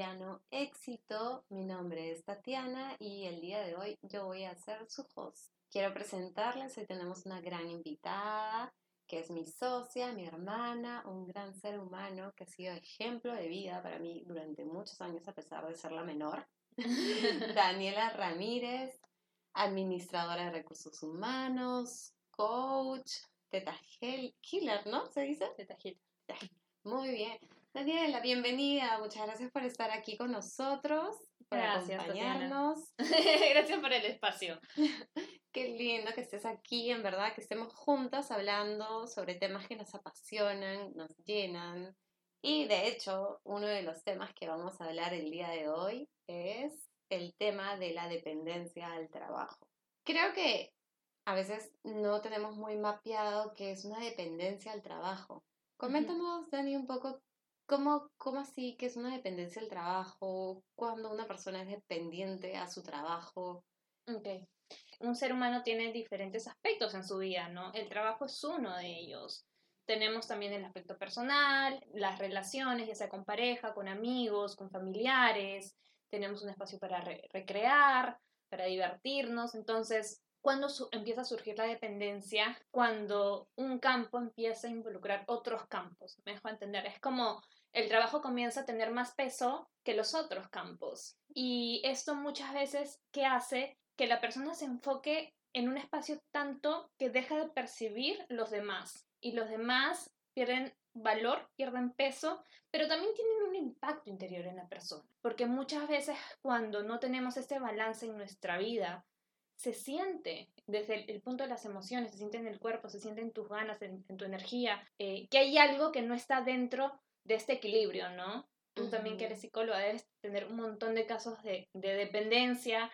mediano éxito. Mi nombre es Tatiana y el día de hoy yo voy a ser su host. Quiero presentarles, hoy tenemos una gran invitada que es mi socia, mi hermana, un gran ser humano que ha sido ejemplo de vida para mí durante muchos años a pesar de ser la menor. Daniela Ramírez, administradora de recursos humanos, coach, teta killer, ¿no? ¿Se dice? Teta Muy bien. Daniela, bienvenida. Muchas gracias por estar aquí con nosotros, por gracias, acompañarnos. gracias por el espacio. Qué lindo que estés aquí, en verdad, que estemos juntas hablando sobre temas que nos apasionan, nos llenan. Y de hecho, uno de los temas que vamos a hablar el día de hoy es el tema de la dependencia al trabajo. Creo que a veces no tenemos muy mapeado qué es una dependencia al trabajo. Coméntanos, Dani, un poco ¿Cómo, ¿Cómo así que es una dependencia del trabajo? ¿Cuándo una persona es dependiente a su trabajo? Ok. Un ser humano tiene diferentes aspectos en su vida, ¿no? El trabajo es uno de ellos. Tenemos también el aspecto personal, las relaciones, ya sea con pareja, con amigos, con familiares. Tenemos un espacio para recrear, para divertirnos. Entonces, ¿cuándo empieza a surgir la dependencia? Cuando un campo empieza a involucrar otros campos. Me dejo entender. Es como el trabajo comienza a tener más peso que los otros campos. Y esto muchas veces que hace que la persona se enfoque en un espacio tanto que deja de percibir los demás. Y los demás pierden valor, pierden peso, pero también tienen un impacto interior en la persona. Porque muchas veces cuando no tenemos este balance en nuestra vida, se siente desde el, punto de las emociones, se siente en el cuerpo, se siente en tus ganas, en, tu energía, eh, que hay algo que no está dentro de este equilibrio, ¿no? Tú también que eres psicóloga debes tener un montón de casos de, dependencia,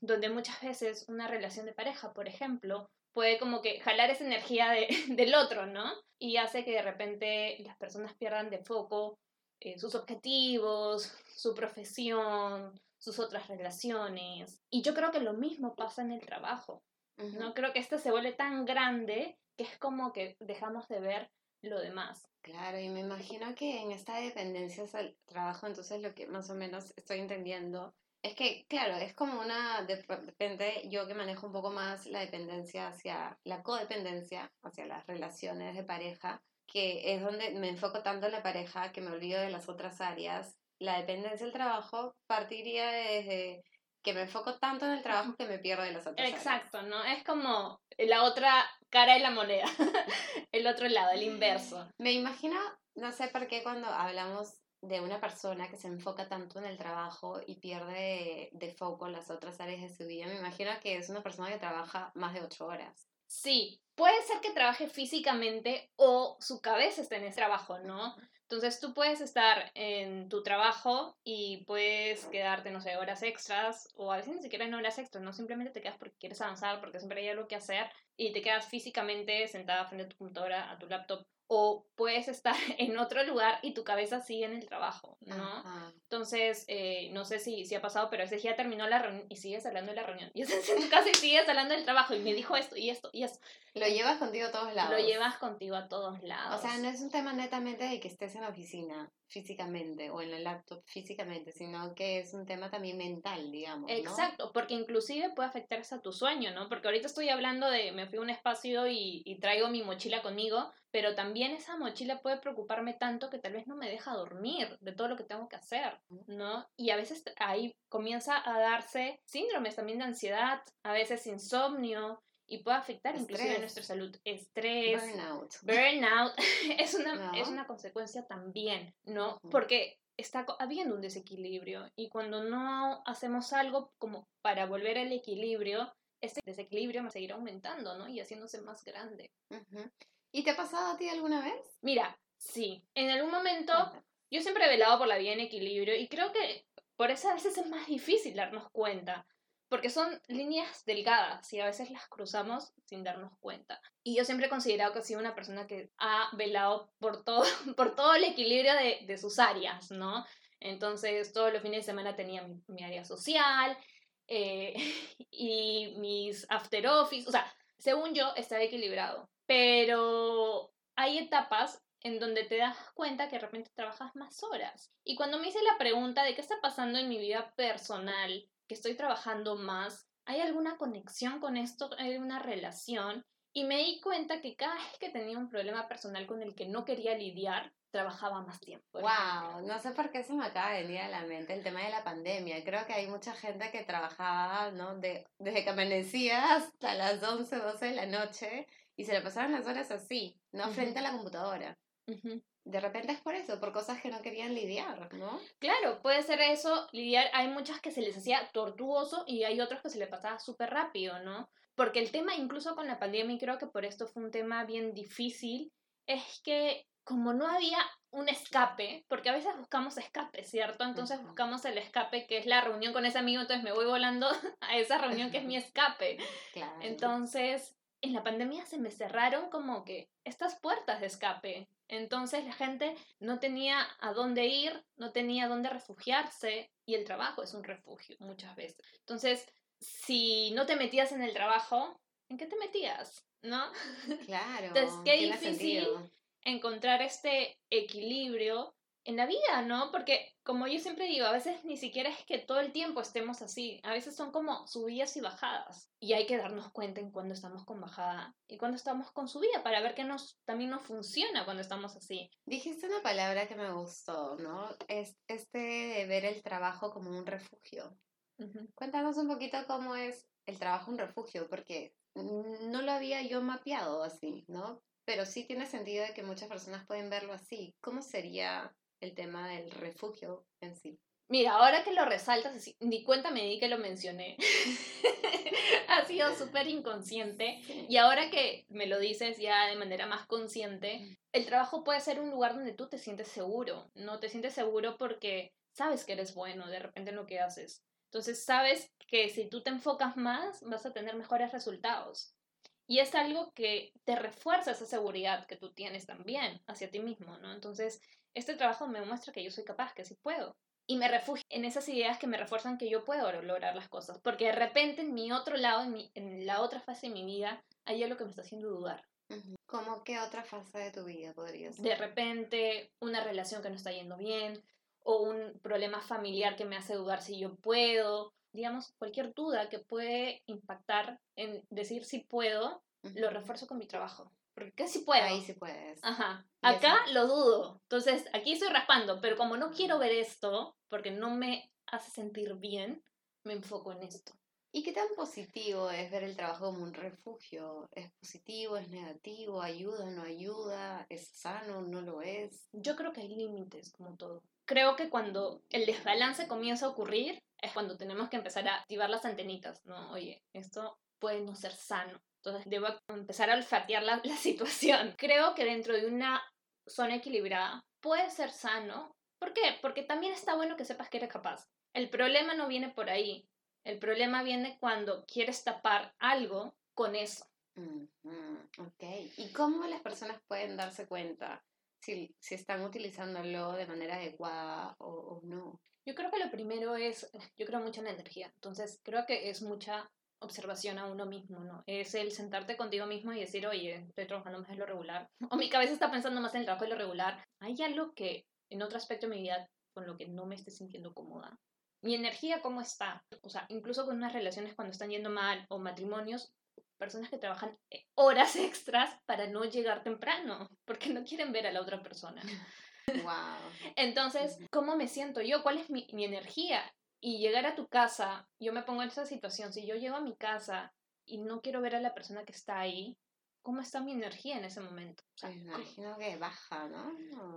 donde muchas veces una relación de pareja, por ejemplo, puede como que jalar esa energía de, del otro, ¿no? Y hace que de repente las personas pierdan de foco eh, sus objetivos, su profesión, sus otras relaciones. Y yo creo que lo mismo pasa en el trabajo, ¿no? Creo que este se vuelve tan grande que es como que dejamos de ver lo demás. Claro, y me imagino que en esta dependencia al trabajo, entonces lo que más o menos estoy entendiendo es que, claro, es como una, de repente yo que manejo un poco más la dependencia hacia, la codependencia, hacia las relaciones de pareja, que es donde me enfoco tanto en la pareja que me olvido de las otras áreas. La dependencia del trabajo partiría desde que me enfoco tanto en el trabajo que me pierdo de las otras Exacto, ¿no? Es como la otra cara de la moneda, el otro lado, el inverso. Me imagino, no sé por qué cuando hablamos de una persona que se enfoca tanto en el trabajo y pierde de, foco las otras áreas de su vida, me imagino que es una persona que trabaja más de ocho horas. Sí, puede ser que trabaje físicamente o su cabeza esté en ese trabajo, ¿no? Entonces tú puedes estar en tu trabajo y puedes quedarte, no sé, horas extras o a veces ni siquiera en horas extras, no simplemente te quedas porque quieres avanzar, porque siempre hay algo que hacer y te quedas físicamente sentada frente a tu computadora, a tu laptop o puedes estar en otro lugar y tu cabeza sigue en el trabajo, ¿no? Entonces, eh, no sé si, si ha pasado, pero ese ya terminó la reunión y sigues hablando de la reunión. Y estás en tu casa y sigues hablando del trabajo y me dijo esto y esto y esto. Lo llevas contigo a todos lados. Lo llevas contigo a todos lados. O sea, no es un tema netamente de que estés en la oficina físicamente o en el laptop físicamente, sino que es un tema también mental, digamos. Exacto, porque inclusive puede afectarse a tu sueño, ¿no? Porque ahorita estoy hablando de, me fui a un espacio y, y traigo mi mochila conmigo, pero también esa mochila puede preocuparme tanto que tal vez no me deja dormir de todo lo que tengo que hacer, ¿no? Y a veces ahí comienza a darse síndromes también de ansiedad, a veces insomnio, y puede afectar inclusive nuestra salud. Estrés, burnout. Burnout es, una, es una consecuencia también, ¿no? Porque está habiendo un desequilibrio y cuando no hacemos algo como para volver al equilibrio, ese desequilibrio va a seguir aumentando, ¿no? Y haciéndose más grande. ¿Y te ha pasado a ti alguna vez? Mira, sí. En algún momento, yo siempre he velado por la vida en equilibrio y creo que por eso a veces es más difícil darnos cuenta porque son líneas delgadas y a veces las cruzamos sin darnos cuenta. Y yo siempre he considerado que he sido una persona que ha velado por todo, por todo el equilibrio de, sus áreas, ¿no? Entonces, todos los fines de semana tenía mi, área social eh, y mis after office, o sea, según yo, estaba equilibrado. Pero hay etapas en donde te das cuenta que de repente trabajas más horas. Y cuando me hice la pregunta de qué está pasando en mi vida personal, que estoy trabajando más, ¿hay alguna conexión con esto? ¿Hay una relación? Y me di cuenta que cada vez que tenía un problema personal con el que no quería lidiar, trabajaba más tiempo. Wow, no sé por qué se me acaba de venir a la mente el tema de la pandemia. Creo que hay mucha gente que trabajaba, ¿no? De, desde que amanecía hasta las 11, 12 de la noche y se le pasaban las horas así, ¿no? Frente a la computadora. De repente es por eso, por cosas que no querían lidiar, ¿no? Claro, puede ser eso, lidiar. Hay muchas que se les hacía tortuoso y hay otros que se les pasaba súper rápido, ¿no? Porque el tema, incluso con la pandemia, y creo que por esto fue un tema bien difícil, es que como no había un escape, porque a veces buscamos escape, ¿cierto? Entonces buscamos el escape que es la reunión con ese amigo, entonces me voy volando a esa reunión que es mi escape. Claro. Entonces, en la pandemia se me cerraron como que estas puertas de escape. Entonces la gente no tenía a dónde ir, no tenía a dónde refugiarse y el trabajo es un refugio muchas veces. Entonces, si no te metías en el trabajo, ¿en qué te metías? ¿No? Claro. Entonces, qué difícil encontrar este equilibrio en la vida, ¿no? Porque como yo siempre digo, a veces ni siquiera es que todo el tiempo estemos así, a veces son como subidas y bajadas y hay que darnos cuenta en cuando estamos con bajada y cuando estamos con subida para ver que nos también nos funciona cuando estamos así. Dijiste una palabra que me gustó, ¿no? Es este de ver el trabajo como un refugio. Cuéntanos un poquito cómo es el trabajo un refugio, porque no lo había yo mapeado así, ¿no? Pero sí tiene sentido de que muchas personas pueden verlo así. ¿Cómo sería el tema del refugio en sí? Mira, ahora que lo resaltas, ni cuenta me di que lo mencioné. ha sido súper inconsciente. Y ahora que me lo dices ya de manera más consciente, el trabajo puede ser un lugar donde tú te sientes seguro. No te sientes seguro porque sabes que eres bueno de repente en lo que haces. Entonces sabes que si tú te enfocas más, vas a tener mejores resultados. Y es algo que te refuerza esa seguridad que tú tienes también hacia ti mismo, ¿no? Entonces, este trabajo me muestra que yo soy capaz, que sí puedo. Y me refugio en esas ideas que me refuerzan que yo puedo lograr las cosas. Porque de repente en mi otro lado, en, en la otra fase de mi vida, hay algo que me está haciendo dudar. ¿Cómo qué otra fase de tu vida podría ser? De repente, una relación que no está yendo bien, o un problema familiar que me hace dudar si yo puedo, digamos, cualquier duda que puede impactar en decir si puedo, lo refuerzo con mi trabajo. Porque ¿qué si puedo? Ahí sí puedes. Ajá. Acá lo dudo. Entonces, aquí estoy raspando, pero como no quiero ver esto, porque no me hace sentir bien, me enfoco en esto. ¿Y qué tan positivo es ver el trabajo como un refugio? ¿Es positivo? ¿Es negativo? ¿Ayuda? ¿No ayuda? ¿Es sano? ¿No lo es? Yo creo que hay límites, como todo creo que cuando el desbalance comienza a ocurrir es cuando tenemos que empezar a activar las antenitas, ¿no? Oye, esto puede no ser sano. Entonces debo empezar a olfatear la, la situación. Creo que dentro de una zona equilibrada puede ser sano. ¿Por qué? Porque también está bueno que sepas que eres capaz. El problema no viene por ahí. El problema viene cuando quieres tapar algo con eso. ok. ¿Y cómo las personas pueden darse cuenta si, si están utilizándolo de manera adecuada o, no. Yo creo que lo primero es, yo creo mucho en la energía, entonces creo que es mucha observación a uno mismo, ¿no? Es el sentarte contigo mismo y decir, oye, estoy trabajando más en lo regular, o mi cabeza está pensando más en el trabajo de lo regular. ¿Hay algo que en otro aspecto de mi vida con lo que no me esté sintiendo cómoda? Mi energía, ¿cómo está? O sea, incluso con unas relaciones cuando están yendo mal o matrimonios, personas que trabajan eh, horas extras para no llegar temprano, porque no quieren ver a la otra persona. Wow. Entonces, ¿cómo me siento yo? ¿Cuál es mi, mi, energía? Y llegar a tu casa, yo me pongo en esa situación, si yo llego a mi casa y no quiero ver a la persona que está ahí, ¿cómo está mi energía en ese momento? O me imagino que baja, ¿no?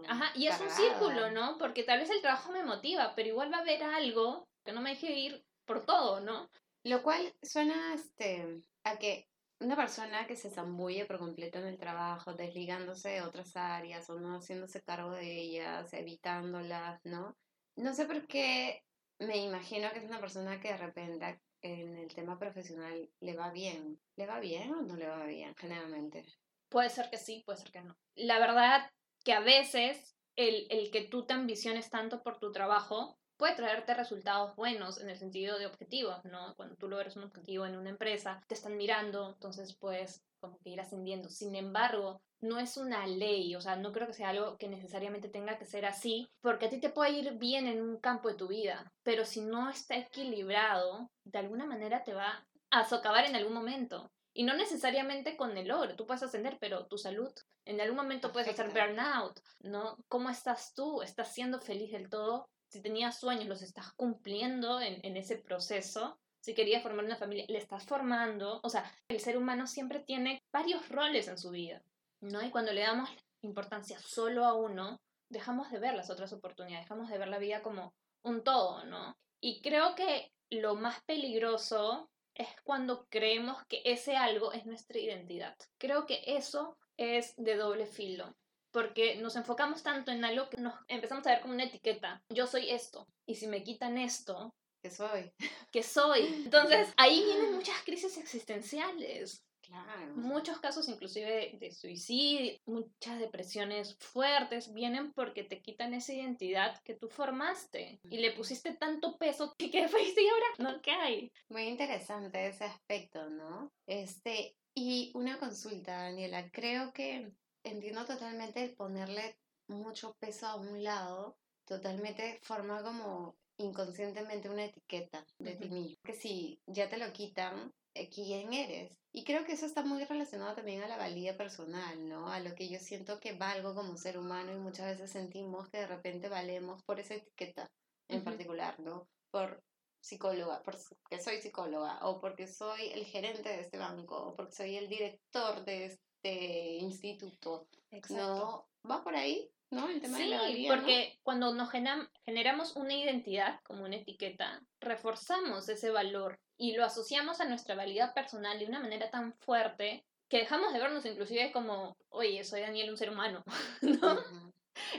Ajá, y es un círculo, ¿no? Porque tal vez el trabajo me motiva, pero igual va a haber algo que no me deje ir por todo, ¿no? Lo cual suena este, a que una persona que se zambulle por completo en el trabajo, desligándose de otras áreas o no haciéndose cargo de ellas, evitándolas, ¿no? No sé por qué me imagino que es una persona que de repente en el tema profesional le va bien. ¿Le va bien o no le va bien generalmente? Puede ser que sí, puede ser que no. La verdad que a veces el, el que tú te ambiciones tanto por tu trabajo puede traerte resultados buenos en el sentido de objetivos, ¿no? Cuando tú logras un objetivo en una empresa, te están mirando, entonces puedes como que ir ascendiendo. Sin embargo, no es una ley, o sea, no creo que sea algo que necesariamente tenga que ser así, porque a ti te puede ir bien en un campo de tu vida, pero si no está equilibrado, de alguna manera te va a socavar en algún momento. Y no necesariamente con el logro, tú puedes ascender, pero tu salud, en algún momento puedes hacer burnout, ¿no? ¿Cómo estás tú? ¿Estás siendo feliz del todo? Si tenías sueños, los estás cumpliendo en, ese proceso. Si querías formar una familia, le estás formando. O sea, el ser humano siempre tiene varios roles en su vida, ¿no? Y cuando le damos importancia solo a uno, dejamos de ver las otras oportunidades, dejamos de ver la vida como un todo, ¿no? Y creo que lo más peligroso es cuando creemos que ese algo es nuestra identidad. Creo que eso es de doble filo, porque nos enfocamos tanto en algo que nos empezamos a ver como una etiqueta. Yo soy esto, y si me quitan esto, ¿Qué soy? ¿qué soy? Entonces ahí vienen muchas crisis existenciales. Claro. Muchos casos inclusive de suicidio, muchas depresiones fuertes vienen porque te quitan esa identidad que tú formaste y le pusiste tanto peso que qué fuiste y ahora no cae. Muy interesante ese aspecto, ¿no? Este, y una consulta, Daniela, creo que entiendo totalmente el ponerle mucho peso a un lado, totalmente forma como inconscientemente una etiqueta de ti mismo, que si ya te lo quitan, eh, ¿quién eres? Y creo que eso está muy relacionado también a la valía personal, ¿no? A lo que yo siento que valgo como ser humano y muchas veces sentimos que de repente valemos por esa etiqueta en Ujú. particular, ¿no? Por psicóloga, porque soy psicóloga, o porque soy el gerente de este banco, o porque soy el director de este instituto. No, va por ahí, ¿no? El tema de Sí, la valía, ¿no? porque cuando nos generamos una identidad como una etiqueta, reforzamos ese valor y lo asociamos a nuestra valía personal de una manera tan fuerte que dejamos de vernos inclusive como, oye, soy Daniel, un ser humano, ¿no? Ujú.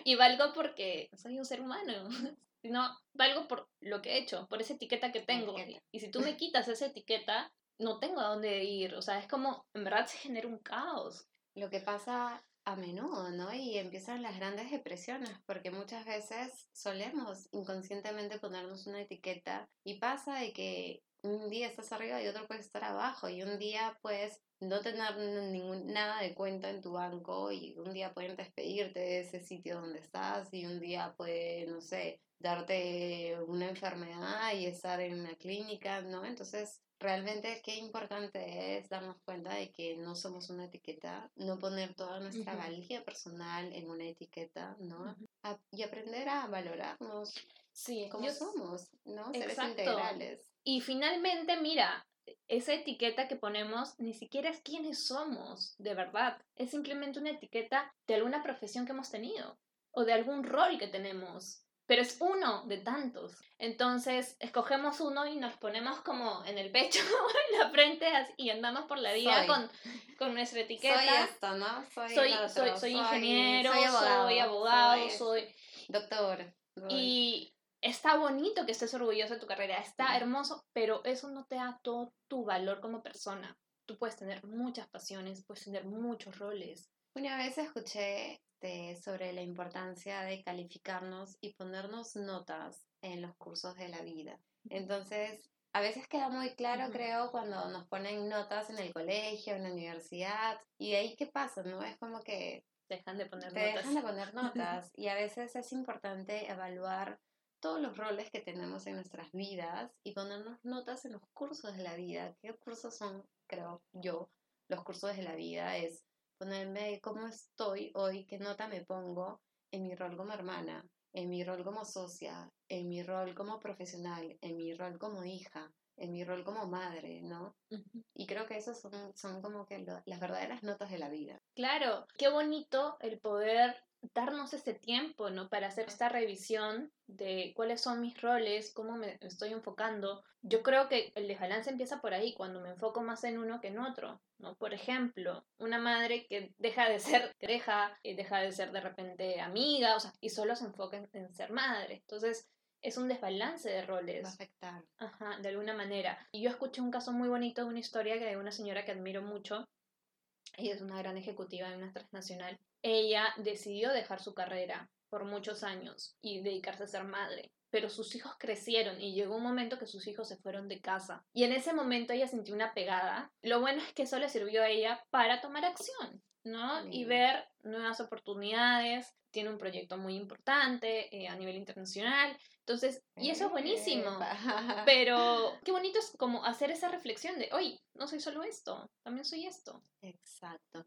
Y valgo porque soy un ser humano. No, valgo por lo que he hecho, por esa etiqueta que tengo. Etiqueta. Y si tú me quitas esa etiqueta, no tengo a dónde ir. O sea, es como, en verdad se genera un caos. Lo que pasa a menudo, ¿no? Y empiezan las grandes depresiones, porque muchas veces solemos inconscientemente ponernos una etiqueta y pasa de que un día estás arriba y otro puede estar abajo y un día puedes no tener ningún, nada de cuenta en tu banco y un día pueden despedirte de ese sitio donde estás y un día puede, no sé, darte una enfermedad y estar en una clínica, ¿no? Entonces, realmente qué importante es darnos cuenta de que no somos una etiqueta, no poner toda nuestra valía personal en una etiqueta, ¿no? A- y aprender a valorarnos Sí, como yo- somos, ¿no? Seres Exacto. integrales. Y finalmente, mira, esa etiqueta que ponemos ni siquiera es quiénes somos, de verdad. Es simplemente una etiqueta de alguna profesión que hemos tenido o de algún rol que tenemos. Pero es uno de tantos. Entonces, escogemos uno y nos ponemos como en el pecho, en la frente y andamos por la vida con, con nuestra etiqueta. Soy esto, ¿no? Soy, soy, soy, otro, soy ingeniero, soy soy abogado, soy doctor. Y está bonito que estés orgulloso de tu carrera, está hermoso, pero eso no te da todo tu valor como persona. Tú puedes tener muchas pasiones, puedes tener muchos roles. Una vez escuché este, sobre la importancia de calificarnos y ponernos notas en los cursos de la vida. Entonces, a veces queda muy claro, Ujú. creo, cuando nos ponen notas en el colegio, en la universidad, y de ahí qué pasa, ¿no? Es como que Dejan de poner te notas. dejan de poner notas y a veces es importante evaluar todos los roles que tenemos en nuestras vidas y ponernos notas en los cursos de la vida. ¿Qué cursos son, creo yo, los cursos de la vida? Es ponerme cómo estoy hoy, qué nota me pongo en mi rol como hermana, en mi rol como socia, en mi rol como profesional, en mi rol como hija, en mi rol como madre, ¿no? Y creo que esas son, son como que lo- las verdaderas notas de la vida. Claro, qué bonito el poder darnos este tiempo, ¿no? Para hacer esta revisión de cuáles son mis roles, cómo me estoy enfocando. Yo creo que el desbalance empieza por ahí, cuando me enfoco más en uno que en otro, ¿no? Por ejemplo, una madre que deja de ser, deja, eh, deja de ser de repente amiga, o sea, y solo se enfoca en, en ser madre. Entonces, es un desbalance de Va a roles. afectar. Ajá, de alguna manera. Y yo escuché un caso muy bonito de una historia de una señora que admiro mucho. Ella es una gran ejecutiva de una transnacional. Ella decidió dejar su carrera por muchos años y dedicarse a ser madre. pero sus hijos crecieron y llegó un momento que sus hijos se fueron de casa. Y en ese momento ella sintió una pegada. Lo bueno es que eso le sirvió a ella para tomar acción, ¿no? Y ver nuevas oportunidades. Tiene un proyecto muy importante eh, a nivel internacional. Entonces, y eso es buenísimo. Pero qué bonito es como hacer esa reflexión de, oye, no soy solo esto, también soy esto. Exacto.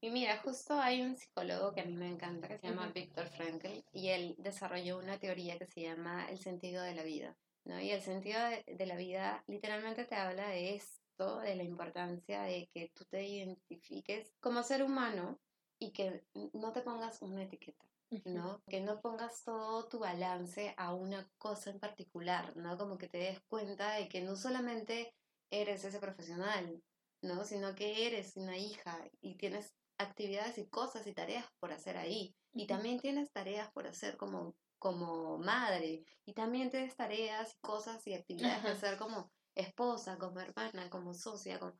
Y mira, justo hay un psicólogo que a mí me encanta, que se llama Viktor Frankl, y él desarrolló una teoría que se llama el sentido de la vida, ¿no? Y el sentido de, de la vida literalmente te habla de esto, de la importancia de que tú te identifiques como ser humano y que no te pongas una etiqueta. ¿no? Que no pongas todo tu balance a una cosa en particular, ¿no? Como que te des cuenta de que no solamente eres ese profesional, ¿no? Sino que eres una hija y tienes actividades y cosas y tareas por hacer ahí. Y también tienes tareas por hacer como, como madre. Y también tienes tareas, cosas y actividades por hacer como esposa, como hermana, como socia, como...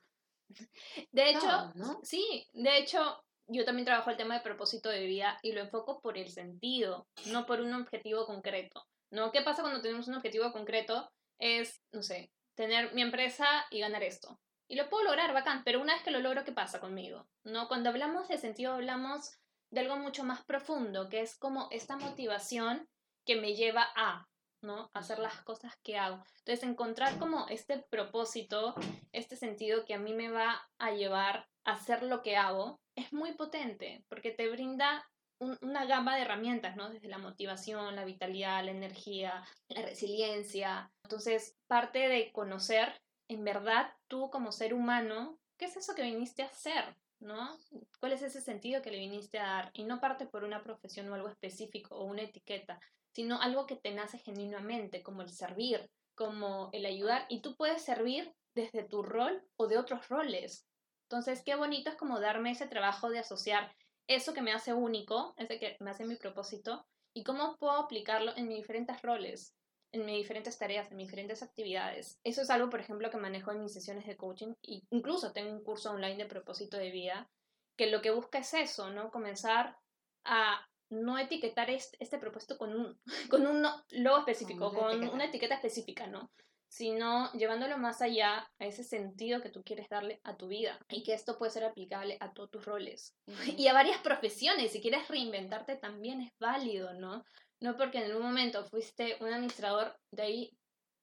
De hecho, ¿no? sí, de hecho, yo también trabajo el tema de propósito de vida y lo enfoco por el sentido, no por un objetivo concreto. ¿No? ¿Qué pasa cuando tenemos un objetivo concreto? Es, no sé, tener mi empresa y ganar esto. Y lo puedo lograr, bacán, pero una vez que lo logro, ¿qué pasa conmigo? ¿No? Cuando hablamos de sentido, hablamos de algo mucho más profundo, que es como esta motivación que me lleva a, ¿no? Hacer las cosas que hago. Entonces, encontrar como este propósito, este sentido que a mí me va a llevar a hacer lo que hago, es muy potente, porque te brinda una gama de herramientas, ¿no? Desde la motivación, la vitalidad, la energía, la resiliencia. Entonces, parte de conocer en verdad tú como ser humano, ¿qué es eso que viniste a hacer? ¿No? ¿Cuál es ese sentido que le viniste a dar? Y no parte por una profesión o algo específico o una etiqueta, sino algo que te nace genuinamente, como el servir, como el ayudar. Y tú puedes servir desde tu rol o de otros roles. Entonces, qué bonito es como darme ese trabajo de asociar eso que me hace único, ese que me hace mi propósito, y cómo puedo aplicarlo en mis diferentes roles, en mis diferentes tareas, en mis diferentes actividades. Eso es algo, por ejemplo, que manejo en mis sesiones de coaching, e incluso tengo un curso online de propósito de vida, que lo que busca es eso, ¿no? Comenzar a no etiquetar este, este propósito con un, con un logo específico, con una etiqueta específica, ¿no? sino llevándolo más allá a ese sentido que tú quieres darle a tu vida y que esto puede ser aplicable a todos tus roles y a varias profesiones. Si quieres reinventarte también es válido, ¿no? No porque en un momento fuiste un administrador, de ahí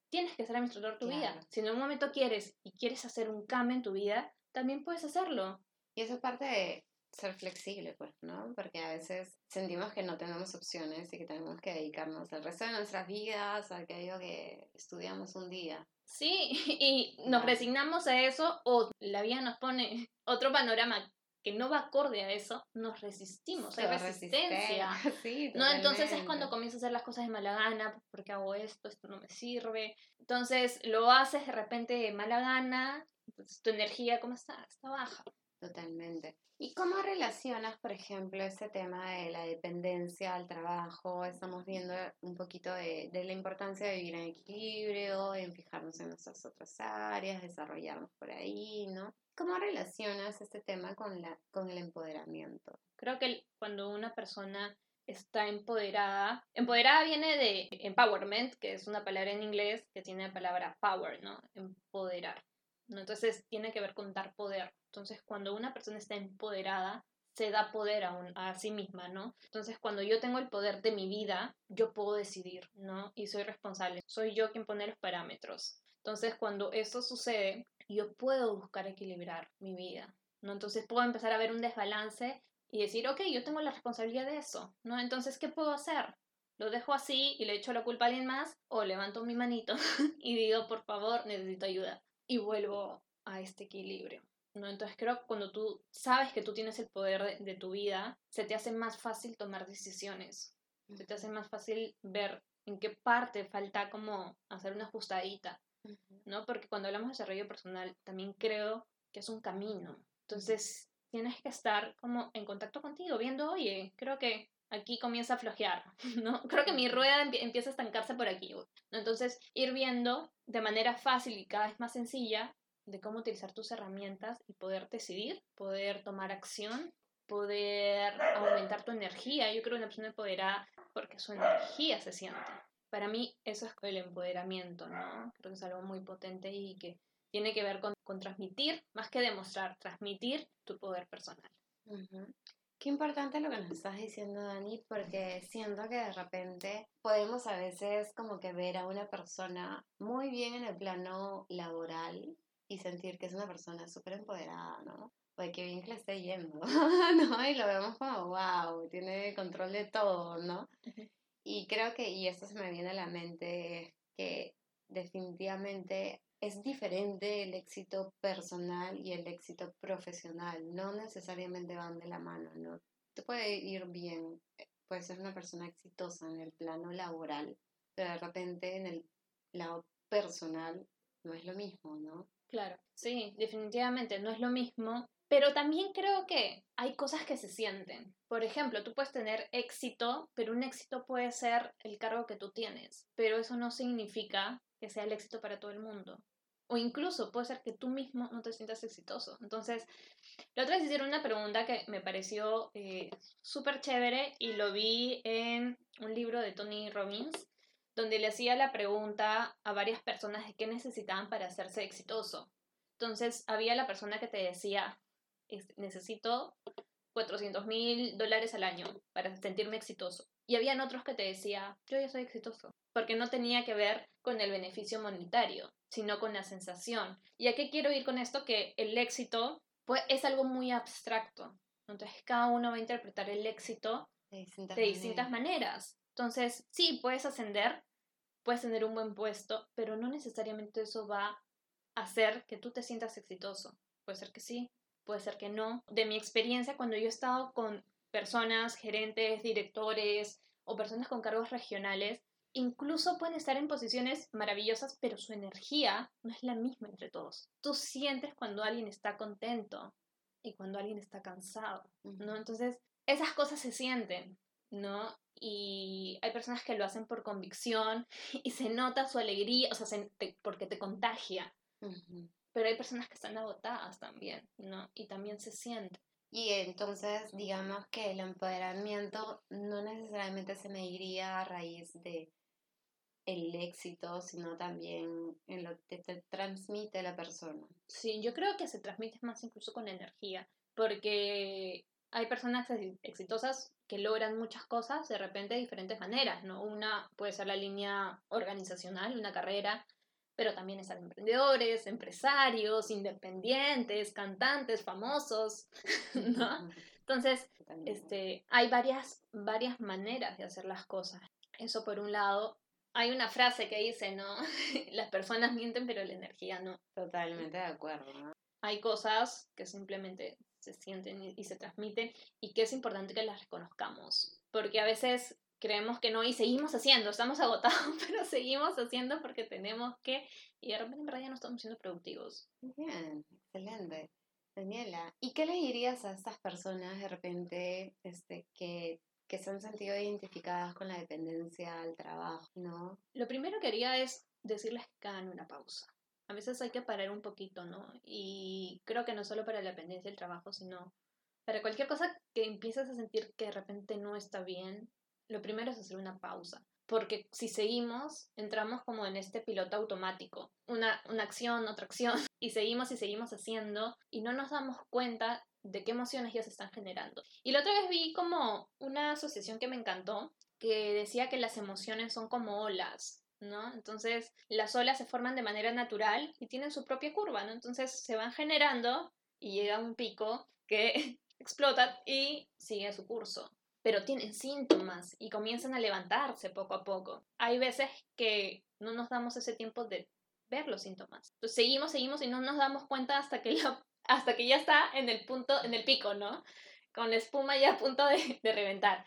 tienes que ser administrador tu vida. Si en un momento quieres y quieres hacer un cambio en tu vida, también puedes hacerlo. Y eso es parte de ser flexible, pues, ¿no? Porque a veces sentimos que no tenemos opciones y que tenemos que dedicarnos el resto de nuestras vidas a aquello que estudiamos un día. Sí, y nos resignamos a eso o la vida nos pone otro panorama que no va acorde a eso, nos resistimos, hay resistencia. Sí, ¿no? Entonces es cuando comienzas a hacer las cosas de mala gana, porque hago esto, esto no me sirve. Entonces lo haces de repente de mala gana, entonces tu energía, ¿cómo está? Está baja. Totalmente. ¿Y cómo relacionas, por ejemplo, ese tema de la dependencia al trabajo? Estamos viendo un poquito de, de, la importancia de vivir en equilibrio, en fijarnos en nuestras otras áreas, desarrollarnos por ahí, ¿no? ¿Cómo relacionas este tema con, la, con el empoderamiento? Creo que cuando una persona está empoderada, empoderada viene de empowerment, que es una palabra en inglés que tiene la palabra power, ¿no? Empoderar. ¿No? Entonces tiene que ver con dar poder. Entonces cuando una persona está empoderada, se da poder a, a sí misma, ¿no? Entonces cuando yo tengo el poder de mi vida, yo puedo decidir, ¿no? Y soy responsable. Soy yo quien pone los parámetros. Entonces cuando eso sucede, yo puedo buscar equilibrar mi vida, ¿no? Entonces puedo empezar a ver un desbalance y decir, ok, yo tengo la responsabilidad de eso, ¿no? Entonces, ¿qué puedo hacer? ¿Lo dejo así y le echo la culpa a alguien más? ¿O levanto mi manito y digo, por favor, necesito ayuda? Y vuelvo a este equilibrio. ¿no? Entonces creo que cuando tú sabes que tú tienes el poder de, tu vida, se te hace más fácil tomar decisiones. Se te hace más fácil ver en qué parte falta como hacer una ajustadita. ¿no? Porque cuando hablamos de desarrollo personal, también creo que es un camino. Entonces, tienes que estar como en contacto contigo, viendo, oye, creo que aquí comienza a flojear, ¿no? Creo que mi rueda empieza a estancarse por aquí. Entonces, ir viendo de manera fácil y cada vez más sencilla de cómo utilizar tus herramientas y poder decidir, poder tomar acción, poder aumentar tu energía. Yo creo que una persona empoderada porque su energía se siente. Para mí eso es el empoderamiento, ¿no? Creo que es algo muy potente y que tiene que ver con, con transmitir, más que demostrar, transmitir tu poder personal. Qué importante lo que nos estás diciendo, Dani, porque siento que de repente podemos a veces como que ver a una persona muy bien en el plano laboral y sentir que es una persona súper empoderada, ¿no? Oye, qué bien que le esté yendo, ¿no? Y lo vemos como, wow, tiene control de todo, ¿no? Y creo que, y esto se me viene a la mente, que definitivamente es diferente el éxito personal y el éxito profesional. No necesariamente van de la mano, ¿no? Te puede ir bien, eh, puedes ser una persona exitosa en el plano laboral, pero de repente en el lado personal no es lo mismo, ¿no? Claro, sí, definitivamente no es lo mismo, pero también creo que hay cosas que se sienten. Por ejemplo, tú puedes tener éxito, pero un éxito puede ser el cargo que tú tienes, pero eso no significa que sea el éxito para todo el mundo. O incluso puede ser que tú mismo no te sientas exitoso. Entonces, la otra vez hicieron una pregunta que me pareció eh, súper chévere y lo vi en un libro de Tony Robbins, donde le hacía la pregunta a varias personas de qué necesitaban para hacerse exitoso. Entonces, había la persona que te decía, necesito 400 mil dólares al año para sentirme exitoso. Y habían otros que te decía, yo ya soy exitoso, porque no tenía que ver con el beneficio monetario, sino con la sensación. ¿Y a qué quiero ir con esto? Que el éxito pues, es algo muy abstracto. Entonces cada uno va a interpretar el éxito de distintas, maneras. Entonces, sí, puedes ascender, puedes tener un buen puesto, pero no necesariamente eso va a hacer que tú te sientas exitoso. Puede ser que sí, puede ser que no. De mi experiencia, cuando yo he estado con personas, gerentes, directores o personas con cargos regionales, incluso pueden estar en posiciones maravillosas, pero su energía no es la misma entre todos. Tú sientes cuando alguien está contento y cuando alguien está cansado, ¿no? Entonces, esas cosas se sienten, ¿no? Y hay personas que lo hacen por convicción y se nota su alegría, o sea, porque te contagia. Pero hay personas que están agotadas también, ¿no? Y también se siente. Y entonces, digamos que el empoderamiento no necesariamente se mediría a raíz de el éxito, sino también en lo que te transmite la persona. Sí, yo creo que se transmite más incluso con energía, porque hay personas exitosas que logran muchas cosas de repente de diferentes maneras, ¿no? Una puede ser la línea organizacional, una carrera, pero también están emprendedores, empresarios, independientes, cantantes, famosos, ¿no? Entonces, este, hay varias, varias maneras de hacer las cosas. Eso por un lado. Hay una frase que dice, ¿no? Las personas mienten, pero la energía no. Totalmente de acuerdo. Hay cosas que simplemente se sienten y se transmiten y que es importante que las reconozcamos. Porque a veces creemos que no y seguimos haciendo, estamos agotados, pero seguimos haciendo porque tenemos que y de repente en verdad ya no estamos siendo productivos. Bien, excelente. Daniela, ¿y qué le dirías a estas personas de repente este, que, que se han sentido identificadas con la dependencia al trabajo, no? Lo primero que haría es decirles que hagan una pausa. A veces hay que parar un poquito, ¿no? Y creo que no solo para la dependencia del trabajo, sino para cualquier cosa que empieces a sentir que de repente no está bien, lo primero es hacer una pausa, porque si seguimos, entramos como en este piloto automático, una, una acción, otra acción, y seguimos y seguimos haciendo y no nos damos cuenta de qué emociones ya se están generando. Y la otra vez vi como una asociación que me encantó, que decía que las emociones son como olas, ¿no? Entonces, las olas se forman de manera natural y tienen su propia curva, ¿no? Entonces, se van generando y llega un pico que explota y sigue su curso pero tienen síntomas y comienzan a levantarse poco a poco. Hay veces que no nos damos ese tiempo de ver los síntomas. Entonces seguimos, seguimos y no nos damos cuenta hasta que, hasta que ya está en el punto, en el pico, ¿no? Con la espuma ya a punto de, reventar.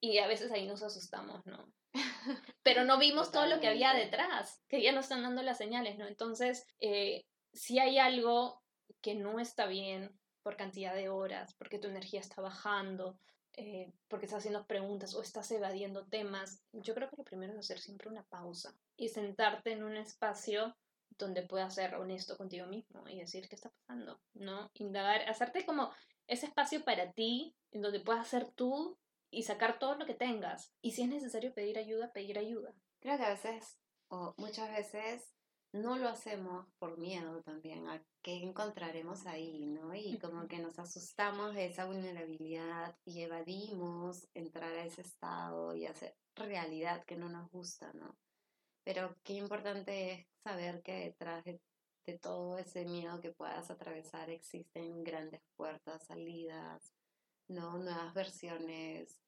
Y a veces ahí nos asustamos, ¿no? Pero no vimos todo lo que había detrás, que ya nos están dando las señales, ¿no? Entonces, eh, si hay algo que no está bien por cantidad de horas, porque tu energía está bajando, eh, porque estás haciendo preguntas o estás evadiendo temas, yo creo que lo primero es hacer siempre una pausa y sentarte en un espacio donde puedas ser honesto contigo mismo y decir qué está pasando, ¿no? Indagar, hacerte como ese espacio para ti, en donde puedas ser tú y sacar todo lo que tengas. Y si es necesario pedir ayuda, pedir ayuda. creo que a veces, o muchas veces, no lo hacemos por miedo también a qué encontraremos ahí, ¿no? Y como que nos asustamos de esa vulnerabilidad y evadimos entrar a ese estado y hacer realidad que no nos gusta, ¿no? Pero qué importante es saber que detrás de, todo ese miedo que puedas atravesar existen grandes puertas, salidas, ¿no? Nuevas versiones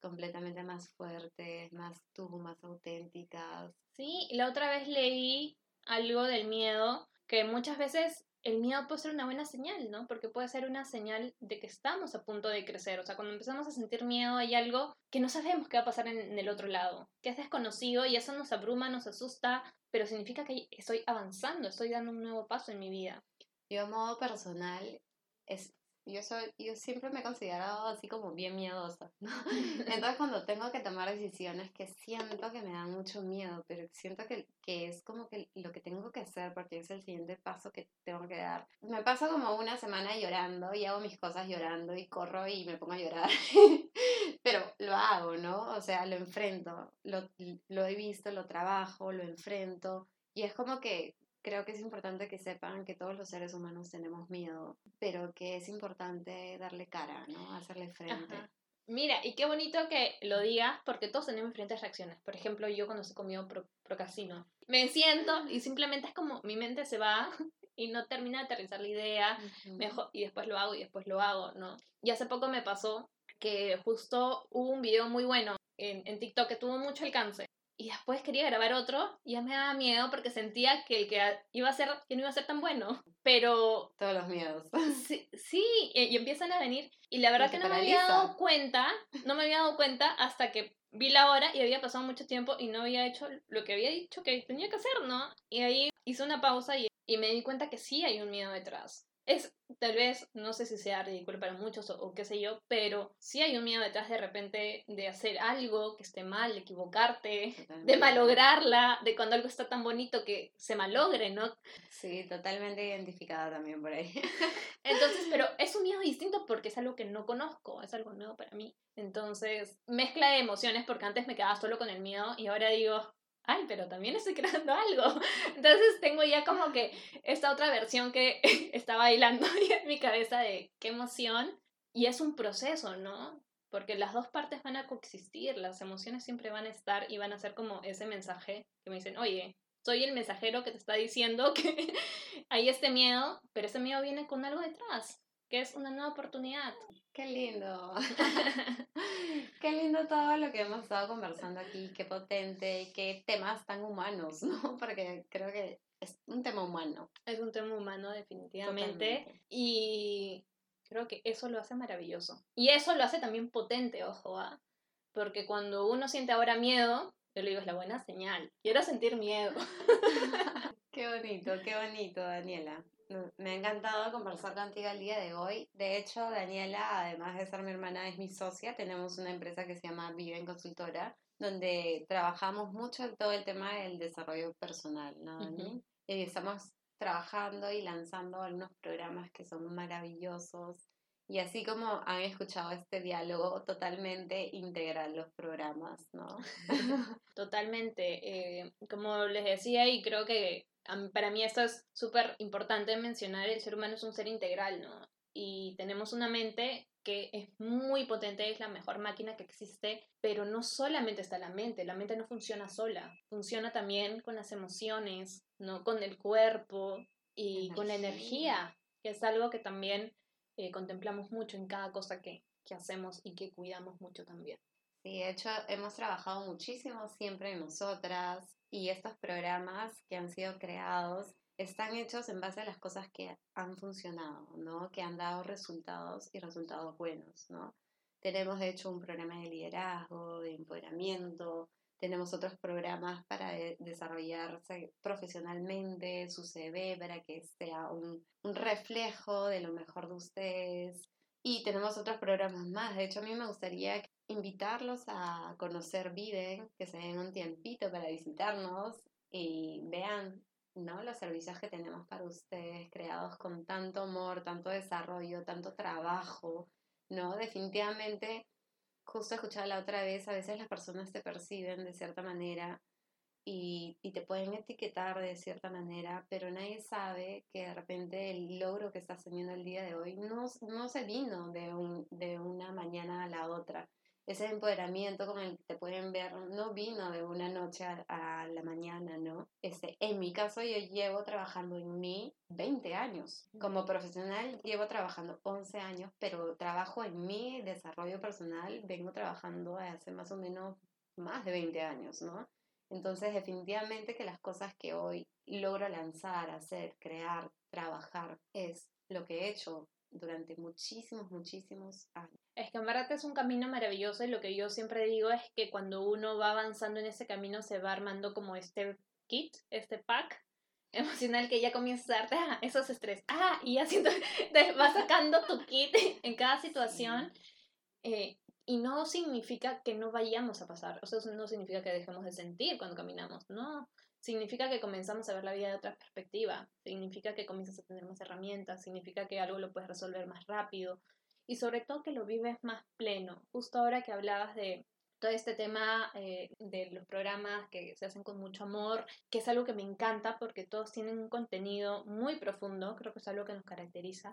completamente más fuertes, más tú, más auténticas. Sí, la otra vez leí algo del miedo que muchas veces el miedo puede ser una buena señal, ¿no? Porque puede ser una señal de que estamos a punto de crecer. O sea, cuando empezamos a sentir miedo hay algo que no sabemos qué va a pasar en, el otro lado, que es desconocido y eso nos abruma, nos asusta, pero significa que estoy avanzando, estoy dando un nuevo paso en mi vida. Yo a modo personal es yo, soy, yo siempre me he considerado así como bien miedosa, ¿no? Entonces cuando tengo que tomar decisiones que siento que me dan mucho miedo, pero siento que, que es como que lo que tengo que hacer porque es el siguiente paso que tengo que dar. Me paso como una semana llorando y hago mis cosas llorando y corro y me pongo a llorar, pero lo hago, ¿no? O sea, lo enfrento, lo, lo he visto, lo trabajo, lo enfrento. Y es como que creo que es importante que sepan que todos los seres humanos tenemos miedo, pero que es importante darle cara, ¿no? Hacerle frente. Mira, y qué bonito que lo digas porque todos tenemos diferentes reacciones. Por ejemplo, yo cuando estoy comido pro procrastino. Me siento y simplemente es como mi mente se va y no termina de aterrizar la idea, mejor, y después lo hago y después lo hago, ¿no? Y hace poco me pasó que justo hubo un video muy bueno en, en TikTok que tuvo mucho alcance y después quería grabar otro y ya me daba miedo porque sentía que el que iba a ser que no iba a ser tan bueno pero todos los miedos. Sí, sí y, empiezan a venir y la verdad que no me había dado cuenta no me había dado cuenta hasta que vi la hora y había pasado mucho tiempo y no había hecho lo que había dicho que tenía que hacer no y ahí hice una pausa y, y me di cuenta que sí hay un miedo detrás es tal vez, no sé si sea ridículo para muchos o, qué sé yo, pero sí hay un miedo detrás de repente de hacer algo que esté mal, de equivocarte, de malograrla, de cuando algo está tan bonito que se malogre, ¿no? Sí, totalmente identificada también por ahí. Entonces, pero es un miedo distinto porque es algo que no conozco, es algo nuevo para mí. Entonces, mezcla de emociones porque antes me quedaba solo con el miedo y ahora digo, ay, pero también estoy creando algo. Entonces tengo ya como que esta otra versión que está bailando en mi cabeza de qué emoción. Y es un proceso, ¿no? Porque las dos partes van a coexistir, las emociones siempre van a estar y van a ser como ese mensaje que me dicen, oye, soy el mensajero que te está diciendo que hay este miedo, pero ese miedo viene con algo detrás, que es una nueva oportunidad. Qué lindo. qué lindo todo lo que hemos estado conversando aquí, qué potente y qué temas tan humanos, ¿no? Porque creo que es un tema humano. Es un tema humano definitivamente y creo que eso lo hace maravilloso. Y eso lo hace también potente, ojo, ¿ah? Porque cuando uno siente ahora miedo, yo le digo, es la buena señal. Quiero sentir miedo. qué bonito, qué bonito, Daniela. Me ha encantado conversar contigo el día de hoy. De hecho, Daniela, además de ser mi hermana, es mi socia. Tenemos una empresa que se llama Viven Consultora, donde trabajamos mucho en todo el tema del desarrollo personal, ¿no, Y estamos trabajando y lanzando algunos programas que son maravillosos. Y así como han escuchado este diálogo totalmente integral los programas, ¿no? Totalmente. Eh, como les decía, y creo que para mí esto es súper importante mencionar, el ser humano es un ser integral, ¿no? Y tenemos una mente que es muy potente, es la mejor máquina que existe, pero no solamente está la mente, la mente no funciona sola, funciona también con las emociones, ¿no? Con el cuerpo y con la energía, que es algo que también eh, contemplamos mucho en cada cosa que, que hacemos y que cuidamos mucho también. Sí, de hecho hemos trabajado muchísimo siempre en nosotras y estos programas que han sido creados están hechos en base a las cosas que han funcionado, ¿no? Que han dado resultados y resultados buenos, ¿no? Tenemos de hecho un programa de liderazgo, de empoderamiento, tenemos otros programas para desarrollarse profesionalmente, su CV para que sea un, un reflejo de lo mejor de ustedes. Y tenemos otros programas más. De hecho, a mí me gustaría invitarlos a conocer Viven, que se den un tiempito para visitarnos y vean ¿no? los servicios que tenemos para ustedes, creados con tanto amor, tanto desarrollo, tanto trabajo, ¿no? Definitivamente, justo escuchaba la otra vez, a veces las personas te perciben de cierta manera y, y, te pueden etiquetar de cierta manera, pero nadie sabe que de repente el logro que estás teniendo el día de hoy no, no se vino de, un, de una mañana a la otra. Ese empoderamiento con el que te pueden ver no vino de una noche a, la mañana, ¿no? Este, en mi caso yo llevo trabajando en mí 20 años. Como profesional llevo trabajando 11 años, pero trabajo en mi desarrollo personal, vengo trabajando hace más o menos más de 20 años, ¿no? Entonces, definitivamente que las cosas que hoy logro lanzar, hacer, crear, trabajar, es lo que he hecho durante muchísimos, muchísimos años. Es que en verdad es un camino maravilloso y lo que yo siempre digo es que cuando uno va avanzando en ese camino se va armando como este kit, este pack emocional que ya comienza a darte ah, esos estrés. Ah, y haciendo, te va sacando tu kit en cada situación. Eh, y no significa que no vayamos a pasar, o sea, no significa que dejemos de sentir cuando caminamos, no. Significa que comenzamos a ver la vida de otra perspectiva, significa que comienzas a tener más herramientas, significa que algo lo puedes resolver más rápido y sobre todo que lo vives más pleno. Justo ahora que hablabas de todo este tema eh, de los programas que se hacen con mucho amor, que es algo que me encanta porque todos tienen un contenido muy profundo, creo que es algo que nos caracteriza,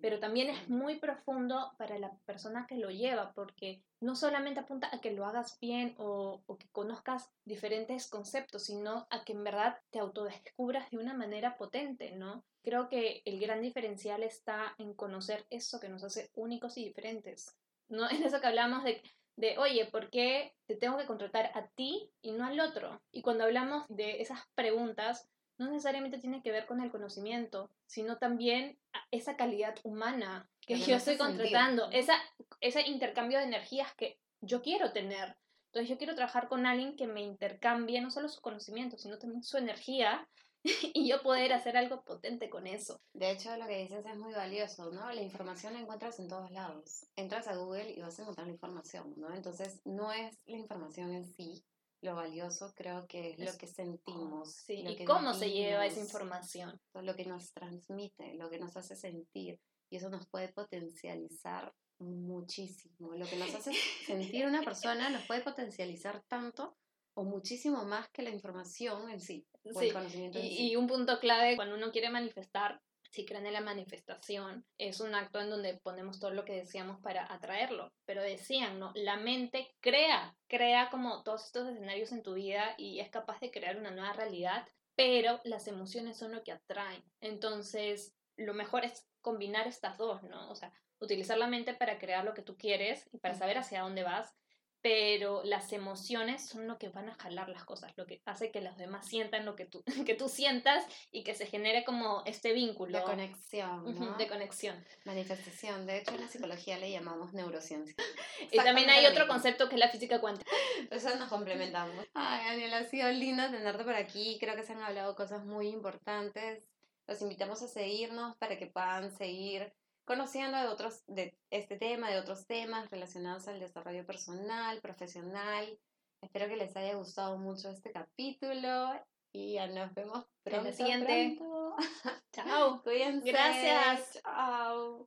pero también es muy profundo para la persona que lo lleva, porque no solamente apunta a que lo hagas bien o, o que conozcas diferentes conceptos, sino a que en verdad te autodescubras de una manera potente, ¿no? Creo que el gran diferencial está en conocer eso que nos hace únicos y diferentes. ¿no? En eso que hablamos de de, oye, ¿por qué te tengo que contratar a ti y no al otro? Y cuando hablamos de esas preguntas, no necesariamente tiene que ver con el conocimiento, sino también esa calidad humana que yo estoy contratando, esa, ese intercambio de energías que yo quiero tener. Entonces yo quiero trabajar con alguien que me intercambie no solo su conocimiento, sino también su energía y yo poder hacer algo potente con eso. De hecho, lo que dices es muy valioso, ¿no? La información la encuentras en todos lados. Entras a Google y vas a encontrar la información, ¿no? Entonces, no es la información en sí lo valioso, creo que es, lo que sentimos. Sí, y cómo se lleva esa información. Lo que nos transmite, lo que nos hace sentir. Y eso nos puede potencializar muchísimo. Lo que nos hace sentir una persona nos puede potencializar tanto o muchísimo más que la información en sí, o el conocimiento y, en sí. Y un punto clave cuando uno quiere manifestar, si creen en la manifestación, es un acto en donde ponemos todo lo que deseamos para atraerlo. Pero decían, ¿no? La mente crea, crea como todos estos escenarios en tu vida y es capaz de crear una nueva realidad, pero las emociones son lo que atraen. Entonces, lo mejor es combinar estas dos, ¿no? O sea, utilizar la mente para crear lo que tú quieres y para saber hacia dónde vas, pero las emociones son lo que van a jalar las cosas, lo que hace que los demás sientan lo que tú, que tú sientas y que se genere como este vínculo. De conexión, ¿no? De conexión. Manifestación. De hecho, en la psicología le llamamos neurociencia. y también hay otro concepto que es la física cuántica. Eso nos complementamos. Ay, Daniela, ha sido lindo tenerte por aquí. Creo que se han hablado cosas muy importantes. Los invitamos a seguirnos para que puedan seguir conociendo de otros de este tema, de otros temas relacionados al desarrollo personal, profesional. Espero que les haya gustado mucho este capítulo y ya nos vemos pronto. En el siguiente. Chao. Cuídense. Gracias. Chao.